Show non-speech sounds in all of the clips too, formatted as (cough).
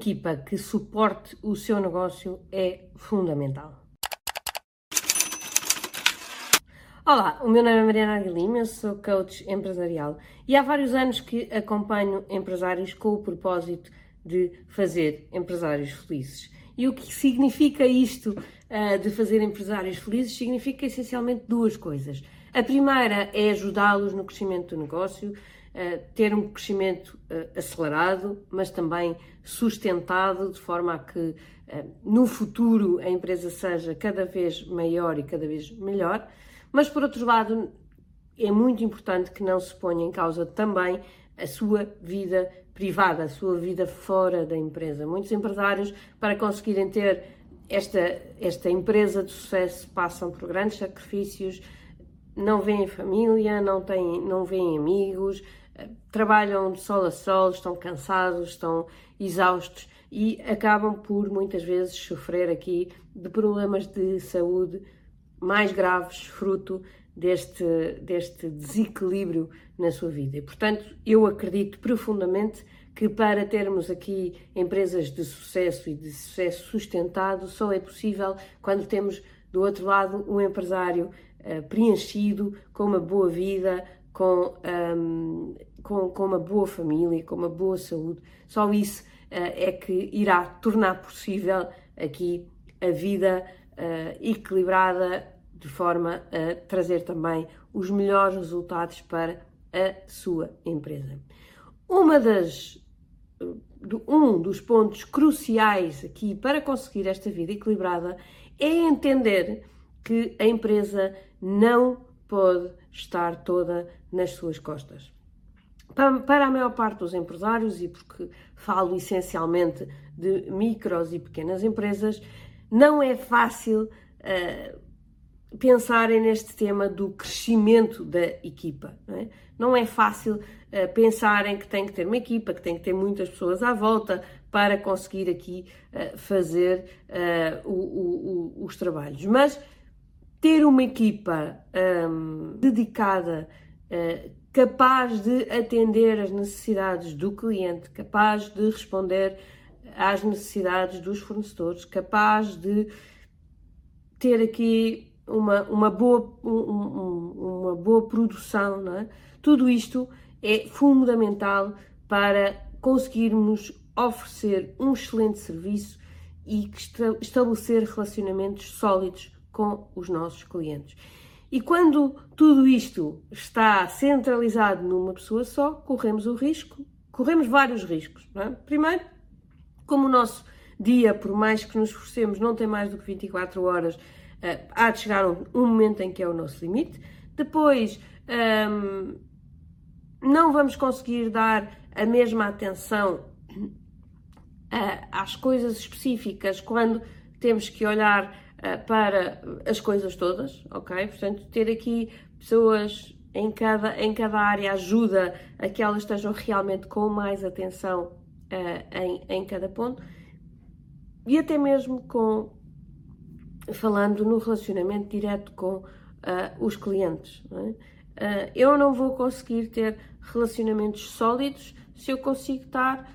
equipa que suporte o seu negócio é fundamental. Olá, o meu nome é Mariana Aguilima, eu sou coach empresarial e há vários anos que acompanho empresários com o propósito de fazer empresários felizes. E o que significa isto uh, de fazer empresários felizes? Significa essencialmente duas coisas. A primeira é ajudá-los no crescimento do negócio, ter um crescimento uh, acelerado, mas também sustentado, de forma a que no futuro a empresa seja cada vez maior e cada vez melhor. Mas, por outro lado, é muito importante que não se ponha em causa também a sua vida privada, a sua vida fora da empresa. Muitos empresários, para conseguirem ter esta, esta empresa de sucesso, passam por grandes sacrifícios, não veem família, não, têm, não veem amigos, eh, trabalham de sol a sol, estão cansados, estão exaustos e acabam por muitas vezes sofrer aqui de problemas de saúde mais graves, fruto deste, deste desequilíbrio na sua vida. E, portanto, eu acredito profundamente que para termos aqui empresas de sucesso e de sucesso sustentado, só é possível quando temos do outro lado um empresário uh, preenchido, com uma boa vida, com, um, com, com, uma boa família, com uma boa saúde. Só isso uh, é que irá tornar possível aqui a vida uh, equilibrada de forma a trazer também os melhores resultados para a sua empresa. Uma das um dos pontos cruciais aqui para conseguir esta vida equilibrada é entender que a empresa não pode estar toda nas suas costas. Para a maior parte dos empresários, e porque falo essencialmente de micros e pequenas empresas, não é fácil uh, pensarem neste tema do crescimento da equipa. Não é, não é fácil uh, pensarem que tem que ter uma equipa, que tem que ter muitas pessoas à volta para conseguir aqui uh, fazer uh, o, o, o, os trabalhos. Mas ter uma equipa um, dedicada, capaz de atender as necessidades do cliente, capaz de responder às necessidades dos fornecedores, capaz de ter aqui uma, uma, boa, um, uma boa produção, não é? tudo isto é fundamental para conseguirmos oferecer um excelente serviço e estabelecer relacionamentos sólidos com os nossos clientes. E quando tudo isto está centralizado numa pessoa só, corremos o risco, corremos vários riscos. É? Primeiro, como o nosso dia, por mais que nos esforcemos, não tem mais do que 24 horas, uh, há de chegar um, momento em que é o nosso limite. Depois, um, ehm, não vamos conseguir dar a mesma atenção uh, às coisas específicas quando temos que olhar para as coisas todas, ok? Portanto, ter aqui pessoas em cada, em cada área ajuda a que elas estejam realmente com mais atenção uh, em, em cada ponto e até mesmo com falando no relacionamento direto com uh, os clientes. Não é? uh, eu não vou conseguir ter relacionamentos sólidos se eu consigo estar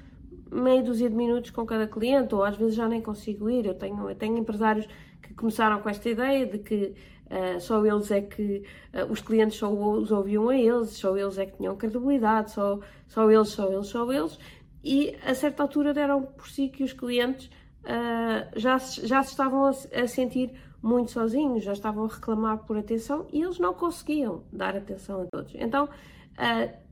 meia dúzia de minutos com cada cliente, ou às vezes já nem consigo ir. Eu tenho, eu tenho empresários começaram com esta ideia de que uh, só eles é que uh, os clientes só os ouviam a eles, só eles é que tinham credibilidade, só, só eles, só eles, só eles, e a certa altura deram por si que os clientes uh, já, já se estavam a, a, sentir muito sozinhos, já estavam a reclamar por atenção e eles não conseguiam dar atenção a todos. Então,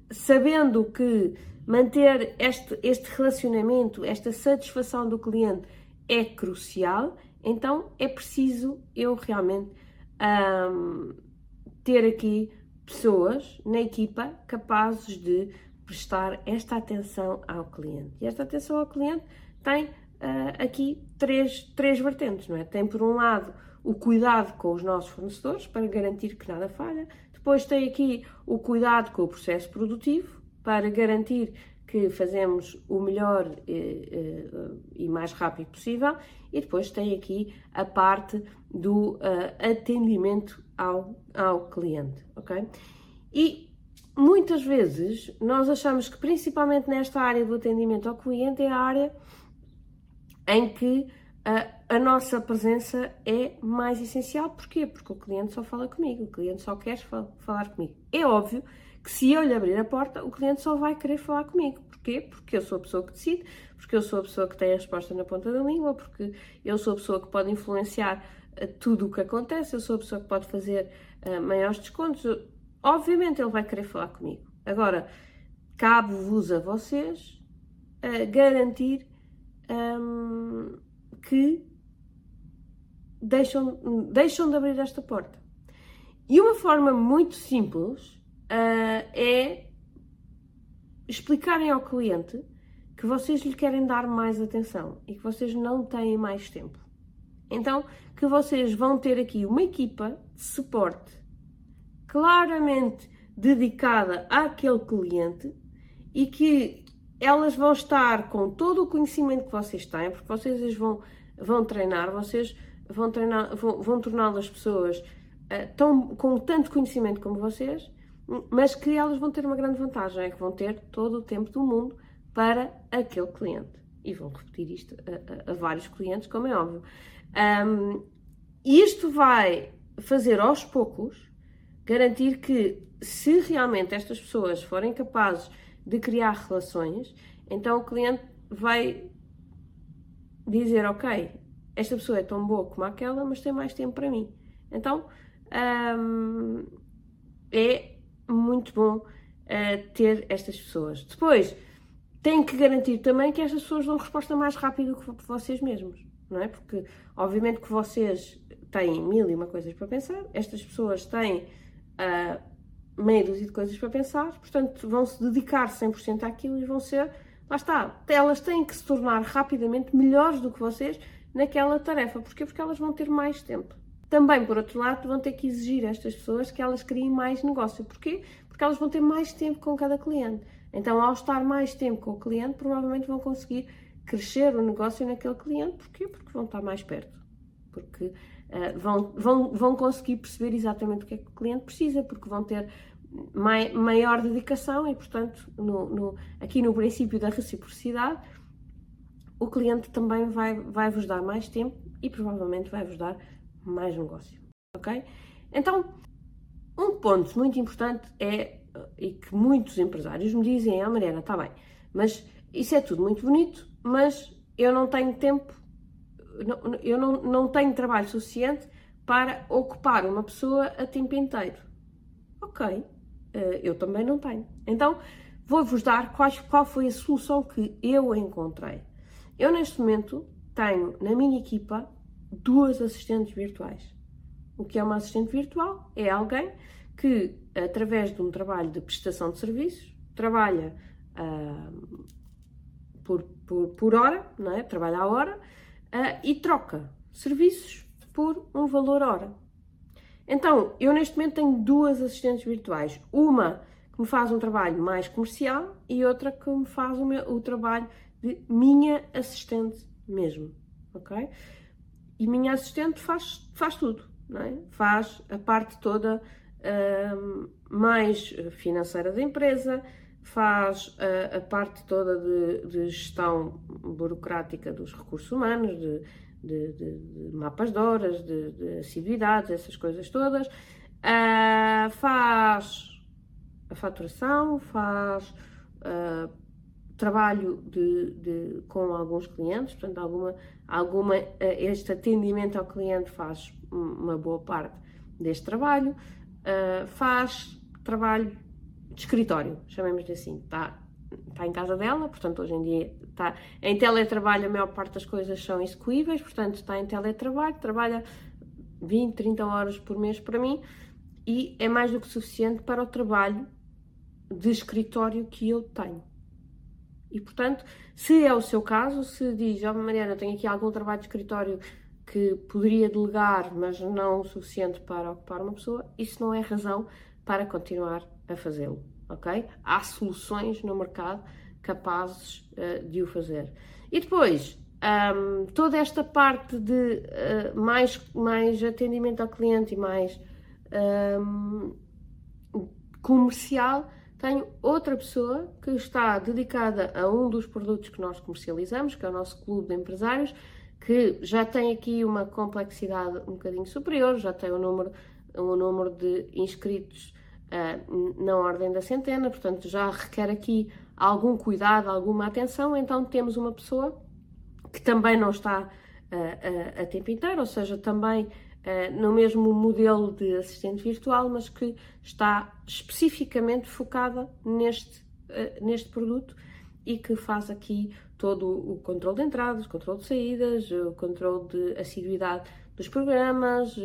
sabendo que manter este, este relacionamento, esta satisfação do cliente é crucial, então é preciso eu realmente um, ter aqui pessoas na equipa capazes de prestar esta atenção ao cliente. E esta atenção ao cliente tem uh, aqui três, três vertentes, não é? Tem por um lado o cuidado com os nossos fornecedores para garantir que nada falha, depois tem aqui o cuidado com o processo produtivo para garantir que fazemos o melhor eh, eh, e mais rápido possível, e depois tem aqui a parte do uh, atendimento ao, ao cliente, ok? E muitas vezes nós achamos que, principalmente nesta área do atendimento ao cliente, é a área em que a, a, nossa presença é mais essencial. Porquê? Porque o cliente só fala comigo, o cliente só quer falar comigo. É óbvio que se eu lhe abrir a porta, o cliente só vai querer falar comigo. Porquê? Porque eu sou a pessoa que decide, porque eu sou a pessoa que tem a resposta na ponta da língua, porque eu sou a pessoa que pode influenciar uh, tudo o que acontece, eu sou a pessoa que pode fazer uh, maiores descontos. Obviamente ele vai querer falar comigo. Agora, cabe-vos a vocês uh, garantir um, que deixam, deixam de abrir esta porta. E uma forma muito simples uh, é explicarem ao cliente que vocês lhe querem dar mais atenção e que vocês não têm mais tempo. Então, que vocês vão ter aqui uma equipa de suporte claramente dedicada àquele cliente e que elas vão estar com todo o conhecimento que vocês têm, porque vocês vão, vão treinar, vocês vão, treinar, vão, vão tornar as pessoas uh, tão, com tanto conhecimento como vocês, mas que elas vão ter uma grande vantagem, é que vão ter todo o tempo do mundo para aquele cliente. E vão repetir isto a, a, a vários clientes, como é óbvio. Um, isto vai fazer aos poucos garantir que, se realmente estas pessoas forem capazes de criar relações, então o cliente vai dizer: Ok, esta pessoa é tão boa como aquela, mas tem mais tempo para mim. Então um, é muito bom uh, ter estas pessoas. Depois, tem que garantir também que estas pessoas dão resposta mais rápido que vocês mesmos, não é? Porque, obviamente, que vocês têm mil e uma coisas para pensar, estas pessoas têm. Uh, meia dúzia de coisas para pensar, portanto vão se dedicar 100% àquilo e vão ser, lá está, elas têm que se tornar rapidamente melhores do que vocês naquela tarefa. Porquê? Porque elas vão ter mais tempo. Também, por outro lado, vão ter que exigir a estas pessoas que elas criem mais negócio. Porquê? Porque elas vão ter mais tempo com cada cliente. Então, ao estar mais tempo com o cliente, provavelmente vão conseguir crescer o negócio naquele cliente. Porquê? Porque vão estar mais perto. Porque uh, vão, vão, vão conseguir perceber exatamente o que é que o cliente precisa, porque vão ter mai, maior dedicação e, portanto, no, no, aqui no princípio da reciprocidade, o cliente também vai, vai vos dar mais tempo e provavelmente vai vos dar mais negócio. Ok? Então, um ponto muito importante é, e que muitos empresários me dizem, ah Mariana, está bem, mas isso é tudo muito bonito, mas eu não tenho tempo, eu não, não tenho trabalho suficiente para ocupar uma pessoa a tempo inteiro. Ok, eh, eu também não tenho. Então, vou-vos dar quais, qual foi a solução que eu encontrei. Eu, neste momento, tenho na minha equipa duas assistentes virtuais. O que é uma assistente virtual? É alguém que, através de um trabalho de prestação de serviços, trabalha uh, por, por, por, hora, não é? trabalha a hora, uh, e troca serviços por um valor hora. Então, eu neste momento tenho duas assistentes virtuais. Uma que me faz um trabalho mais comercial e outra que me faz o, meu, o trabalho de minha assistente mesmo, ok? E minha assistente faz, faz tudo, não é? Faz a parte toda uh, mais financeira da empresa, faz a, a parte toda de, de, gestão burocrática dos recursos humanos, de, de, de, mapas de horas, de, de, assiduidades, essas coisas todas. Uh, faz a faturação, faz uh, trabalho de, com alguns clientes, portanto, alguma, alguma, uh, este atendimento ao cliente faz uma boa parte deste trabalho, faz trabalho de escritório, chamemos assim, está está em casa dela, portanto, hoje em dia está em teletrabalho, a maior parte das coisas são execuíveis, portanto, está em teletrabalho, trabalha 20, 30 horas por mês para mim e é mais do que suficiente para o trabalho de escritório que eu tenho. E, portanto, se é o seu caso, se diz, oh, Mariana, tenho aqui algum trabalho de escritório que poderia delegar, mas não o suficiente para ocupar uma pessoa, isso não é razão para continuar a fazê-lo ok? Há soluções no mercado capazes uh, de o fazer. E depois, um, toda esta parte de uh, mais, mais atendimento ao cliente e mais um, comercial tenho outra pessoa que está dedicada a um dos produtos que nós comercializamos, que é o nosso clube de empresários, que já tem aqui uma complexidade um bocadinho superior, já tem um número, um número de inscritos uh, na ordem da centena, portanto já requer aqui algum cuidado, alguma atenção, então temos uma pessoa que também não está uh, a tempo inteiro, ou seja, também uh, no mesmo modelo de assistente virtual, mas que está especificamente focada neste, neste produto e que faz aqui todo o controle de entradas, controle de saídas, o controle de assiduidade dos programas,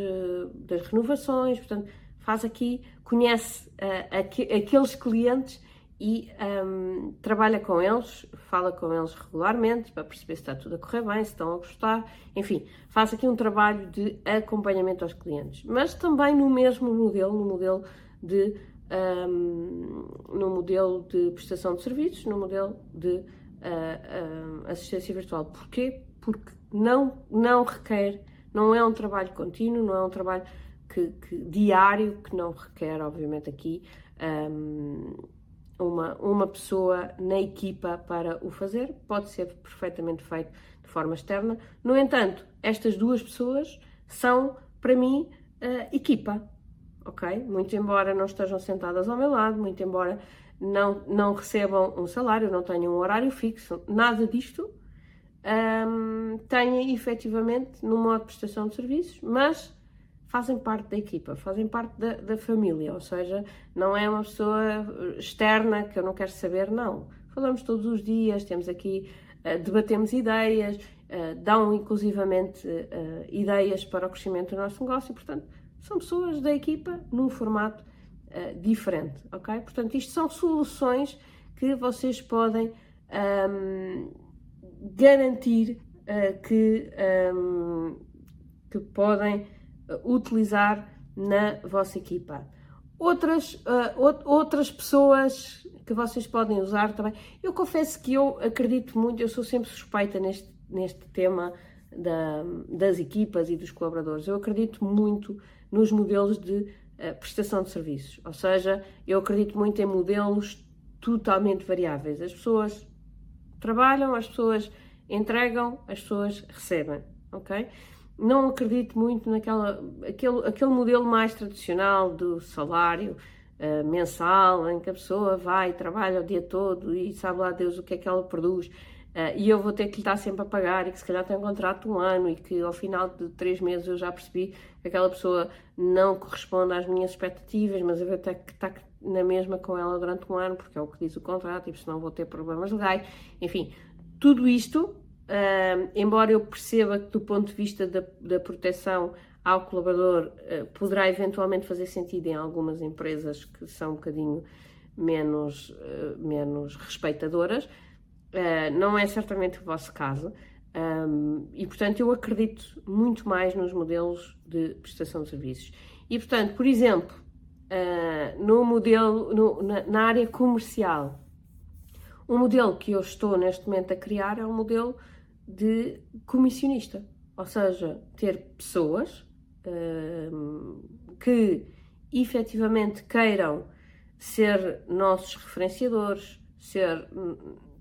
das renovações, portanto, faz aqui, conhece uh, aqu aqueles clientes e um, trabalha com eles, fala com eles regularmente para perceber se está tudo a correr bem, se estão a gostar, enfim, faz aqui um trabalho de acompanhamento aos clientes, mas também no mesmo modelo, no modelo de um, no modelo de prestação de serviços, no modelo de uh, uh, assistência virtual. Porquê? Porque não, não requer, não é um trabalho contínuo, não é um trabalho que, que, diário, que não requer, obviamente, aqui um, uma, uma pessoa na equipa para o fazer, pode ser perfeitamente feito de forma externa. No entanto, estas duas pessoas são, para mim, equipa, ok? Muito embora não estejam sentadas ao meu lado, muito embora não, não recebam um salário, não tenham um horário fixo, nada disto. Um, tenha efetivamente no modo de prestação de serviços, mas fazem parte da equipa, fazem parte da, da, família, ou seja, não é uma pessoa externa que eu não quero saber, não. Falamos todos os dias, temos aqui, uh, debatemos ideias, uh, dão inclusivamente uh, ideias para o crescimento do nosso negócio, portanto, são pessoas da equipa num formato diferente, ok? Portanto, isto são soluções que vocês podem um, garantir que, um, que podem utilizar na vossa equipa. Outras, uh, outras pessoas que vocês podem usar também. Eu confesso que eu acredito muito, eu sou sempre suspeita neste, neste tema da, das equipas e dos colaboradores. Eu acredito muito nos modelos de uh, prestação de serviços, ou seja, eu acredito muito em modelos totalmente variáveis. As pessoas trabalham, as pessoas entregam, as pessoas recebem, ok? Não acredito muito naquela aquele, aquele modelo mais tradicional do salário uh, mensal, em que a pessoa vai, trabalha o dia todo e sabe lá Deus o que é que ela produz. Uh, e eu vou ter que lhe estar sempre a pagar e que se calhar tem um contrato um ano e que ao final de três meses eu já percebi que aquela pessoa não corresponde às minhas expectativas, mas eu vou ter que estar na mesma com ela durante um ano porque é o que diz o contrato e senão vou ter problemas legais. Enfim, tudo isto Uh, embora eu perceba que, do ponto de vista da, da proteção ao colaborador, uh, poderá eventualmente fazer sentido em algumas empresas que são um bocadinho menos, uh, menos respeitadoras, ah, não é certamente o vosso caso. Um, e, portanto, eu acredito muito mais nos modelos de prestação de serviços. E, portanto, por exemplo, no modelo, no, na, na área comercial, o modelo que eu estou neste momento a criar é um modelo de comissionista, ou seja, ter pessoas uh, que efetivamente queiram ser nossos referenciadores, ser,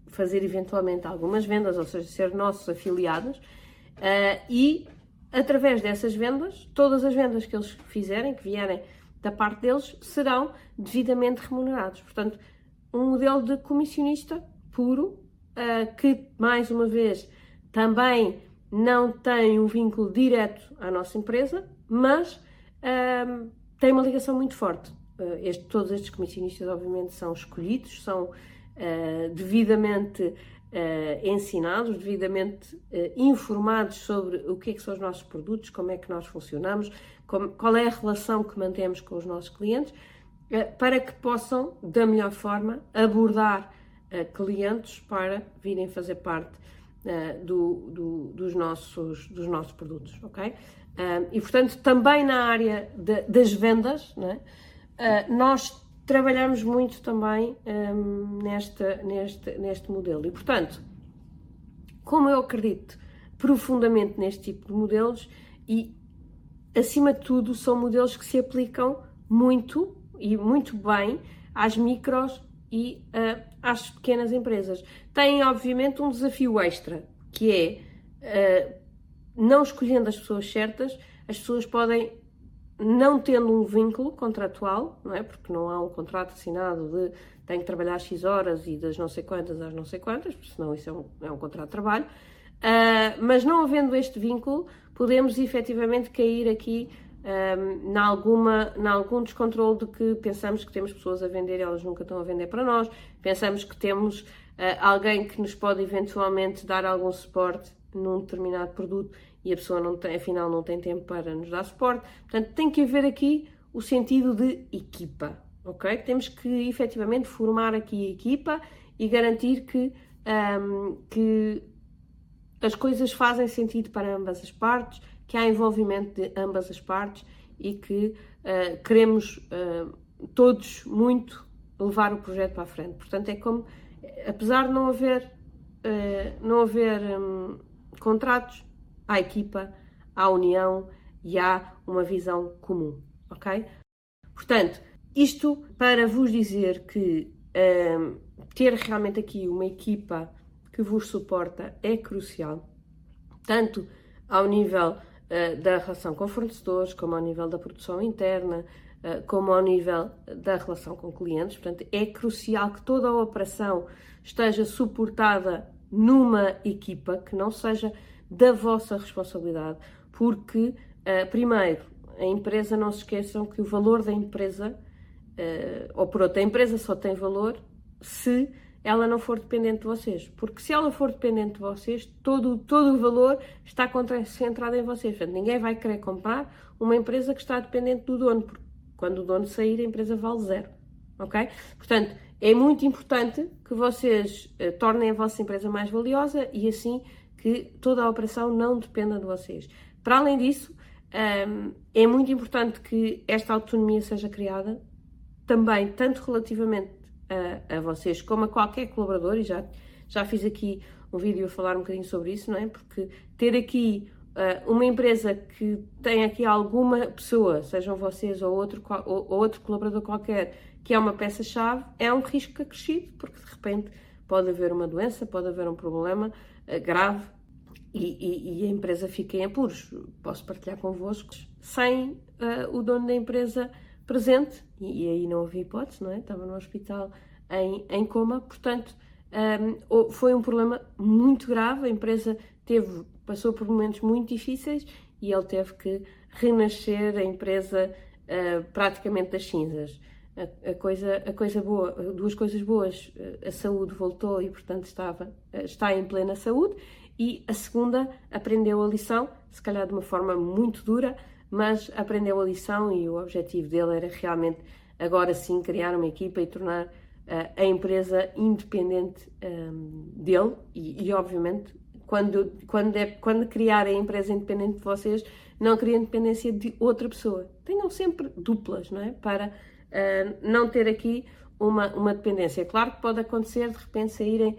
fazer eventualmente algumas vendas, ou seja, ser nossos afiliados, uh, e através dessas vendas, todas as vendas que eles fizerem, que vierem da parte deles, serão devidamente remunerados. Portanto, um modelo de comissionista puro, uh, que mais uma vez também não tem um vínculo direto à nossa empresa, mas um, tem uma ligação muito forte. Uh, este, todos estes comissionistas, obviamente, são escolhidos, são uh, devidamente uh, ensinados, devidamente informados sobre o que, é que são os nossos produtos, como é que nós funcionamos, como, qual é a relação que mantemos com os nossos clientes, para que possam, da melhor forma, abordar clientes para virem fazer parte uh, do, do, dos, nossos, dos nossos produtos, ok? Uh, e, portanto, também na área de, das vendas, né, uh, nós trabalhamos muito também um, nesta, neste, neste modelo. E, portanto, como eu acredito profundamente neste tipo de modelos e, acima de tudo, são modelos que se aplicam muito e muito bem às micros e uh, às pequenas empresas. Têm, obviamente, um desafio extra, que é, uh, não escolhendo as pessoas certas, as pessoas podem, não tendo um vínculo contratual, não é? Porque não há um contrato assinado de tem que trabalhar X horas e das não sei quantas às não sei quantas, porque senão isso é um, é um contrato de trabalho. Uh, mas não havendo este vínculo, podemos efetivamente cair aqui um, na alguma, na algum descontrole de que pensamos que temos pessoas a vender e elas nunca estão a vender para nós, pensamos que temos uh, alguém que nos pode eventualmente dar algum suporte num determinado produto e a pessoa não tem, afinal não tem tempo para nos dar suporte. Portanto, tem que haver aqui o sentido de equipa, ok? Temos que efetivamente formar aqui a equipa e garantir que, um, que as coisas fazem sentido para ambas as partes, que há envolvimento de ambas as partes e que uh, queremos uh, todos muito levar o projeto para a frente. Portanto, é como, apesar de não haver, uh, não haver um, contratos, há equipa, há união e há uma visão comum, ok? Portanto, isto para vos dizer que um, ter realmente aqui uma equipa que vos suporta é crucial, tanto ao nível da relação com fornecedores, como ao nível da produção interna, uh, como ao nível da relação com clientes. Portanto, é crucial que toda a operação esteja suportada numa equipa, que não seja da vossa responsabilidade, porque, uh, primeiro, a empresa, não se esqueçam que o valor da empresa, ou por outra, a empresa só tem valor se ela não for dependente de vocês. Porque se ela for dependente de vocês, todo, todo o valor está concentrado em vocês. Portanto, ninguém vai querer comprar uma empresa que está dependente do dono, porque quando o dono sair, a empresa vale zero. Ok? Portanto, é muito importante que vocês uh, tornem a vossa empresa mais valiosa e assim que toda a operação não dependa de vocês. Para além disso, um, ehm, é muito importante que esta autonomia seja criada também, tanto relativamente a, a vocês, como a qualquer colaborador, e já, já fiz aqui um vídeo a falar um bocadinho sobre isso, não é? Porque ter aqui uh, uma empresa que tem aqui alguma pessoa, sejam vocês ou outro, ou, ou outro colaborador qualquer, que é uma peça-chave, é um risco acrescido, porque de repente pode haver uma doença, pode haver um problema uh, grave e, e, e, a empresa fica em apuros. Posso partilhar convosco, sem uh, o dono da empresa presente, e, e, aí não havia hipótese, não é? Estava no hospital em, em coma, portanto, um, foi um problema muito grave, a empresa teve, passou por momentos muito difíceis e ele teve que renascer a empresa uh, praticamente das cinzas. A, a, coisa, a coisa boa, duas coisas boas, a saúde voltou e, portanto, estava, está em plena saúde, e a segunda aprendeu a lição, se calhar de uma forma muito dura, mas aprendeu a lição e o objetivo dele era realmente agora sim criar uma equipa e tornar uh, a empresa independente um, ehm, dele. E, e, obviamente quando, quando, é, quando criar a empresa independente de vocês não criem dependência de outra pessoa. Tenham sempre duplas não é? Para uh, não ter aqui uma, uma dependência. Claro que pode acontecer de repente saírem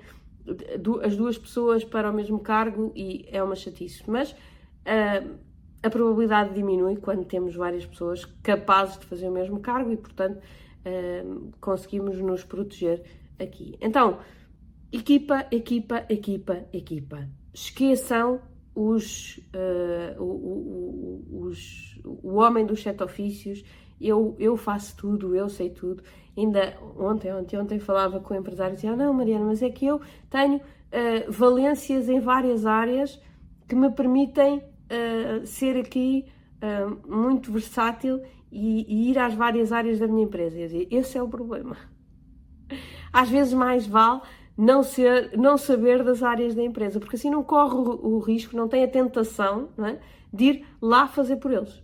as duas pessoas para o mesmo cargo e é uma chatice. Mas uh, a probabilidade diminui quando temos várias pessoas capazes de fazer o mesmo cargo e, portanto, uh, conseguimos nos proteger aqui. Então, equipa, equipa, equipa, equipa. Esqueçam os, uh, o, o, os, o homem dos sete ofícios. Eu, eu faço tudo, eu sei tudo. Ainda ontem, ontem, ontem falava com o empresário e dizia: ah, Não, Mariana, mas é que eu tenho uh, valências em várias áreas que me permitem ser aqui uh, muito versátil e, e, ir às várias áreas da minha empresa. Dizer, esse é o problema. (laughs) Às vezes mais vale não, ser, não saber das áreas da empresa, porque assim não corre o, o risco, não tem a tentação é? de ir lá fazer por eles.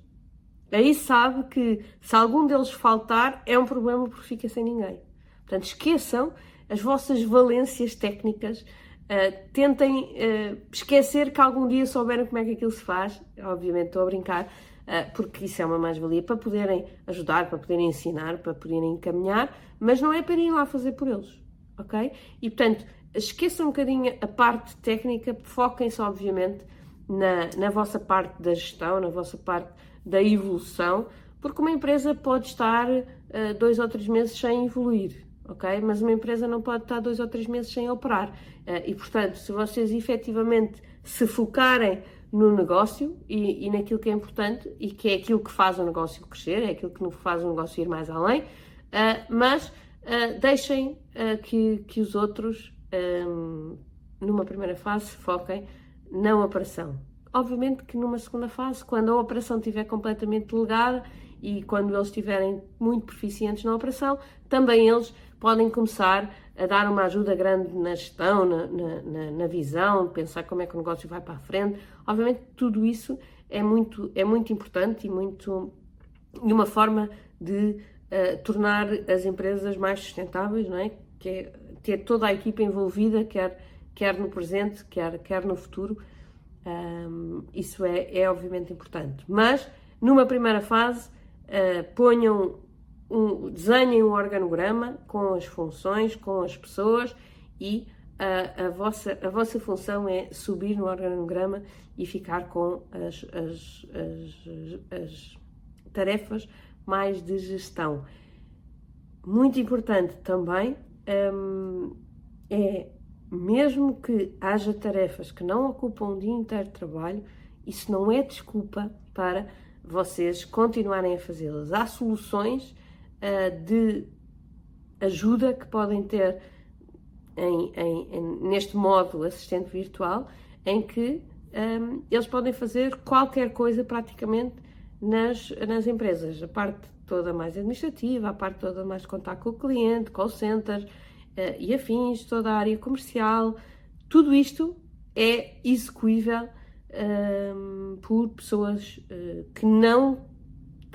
Aí sabe que se algum deles faltar, é um problema porque fica sem ninguém. Portanto, esqueçam as vossas valências técnicas, Uh, tentem uh, esquecer que algum dia souberam como é que aquilo se faz. Obviamente estou a brincar, uh, porque isso é uma mais-valia para poderem ajudar, para poderem ensinar, para poderem encaminhar, mas não é para irem lá fazer por eles, ok? E portanto, esqueçam um bocadinho a parte técnica, foquem-se, obviamente, na, na vossa parte da gestão, na vossa parte da evolução, porque uma empresa pode estar dois ou três meses sem evoluir, ok? Mas uma empresa não pode estar dois ou três meses sem operar. Uh, e, portanto, se vocês efetivamente se focarem no negócio e, e, naquilo que é importante e que é aquilo que faz o negócio crescer, é aquilo que faz o negócio ir mais além, uh, mas uh, deixem que, que os outros, um, numa primeira fase, se foquem na operação. Obviamente que numa segunda fase, quando a operação estiver completamente delegada e quando eles estiverem muito proficientes na operação, também eles podem começar a dar uma ajuda grande na gestão, na, na, na, visão, pensar como é que o negócio vai para a frente. Obviamente, tudo isso é muito, é muito importante e muito e uma forma de uh, tornar as empresas mais sustentáveis, não é? Que é ter toda a equipa envolvida, quer, quer no presente, quer, quer no futuro. Um, isso é, é obviamente importante. Mas, numa primeira fase, uh, ponham um, desenhem um organograma com as funções, com as pessoas e a, a, vossa, a vossa função é subir no organograma e ficar com as, as, as, as tarefas mais de gestão. Muito importante também um, é, mesmo que haja tarefas que não ocupam um dia inteiro de trabalho, isso não é desculpa para vocês continuarem a fazê-las. Há soluções uh, de ajuda que podem ter em, em, em, neste modo assistente virtual, em que um, ehm, eles podem fazer qualquer coisa praticamente nas, nas empresas. A parte toda mais administrativa, a parte toda mais de contato com o cliente, call center uh, e afins, toda a área comercial, tudo isto é execuível um, ehm, por pessoas uh, que não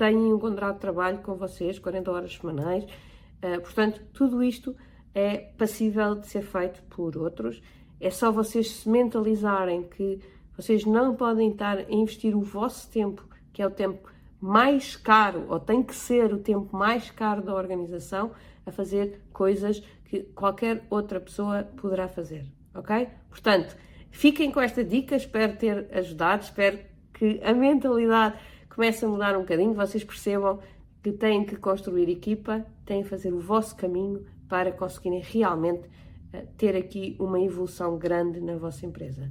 têm um contrato de trabalho com vocês, 40 horas semanais. Uh, portanto, tudo isto é passível de ser feito por outros. É só vocês se mentalizarem que vocês não podem estar a investir o vosso tempo, que é o tempo mais caro, ou tem que ser o tempo mais caro da organização, a fazer coisas que qualquer outra pessoa poderá fazer, ok? Portanto, fiquem com esta dica, espero ter ajudado, espero que a mentalidade começa a mudar um bocadinho, vocês percebam que têm que construir equipa, têm que fazer o vosso caminho para conseguirem realmente eh, ter aqui uma evolução grande na vossa empresa.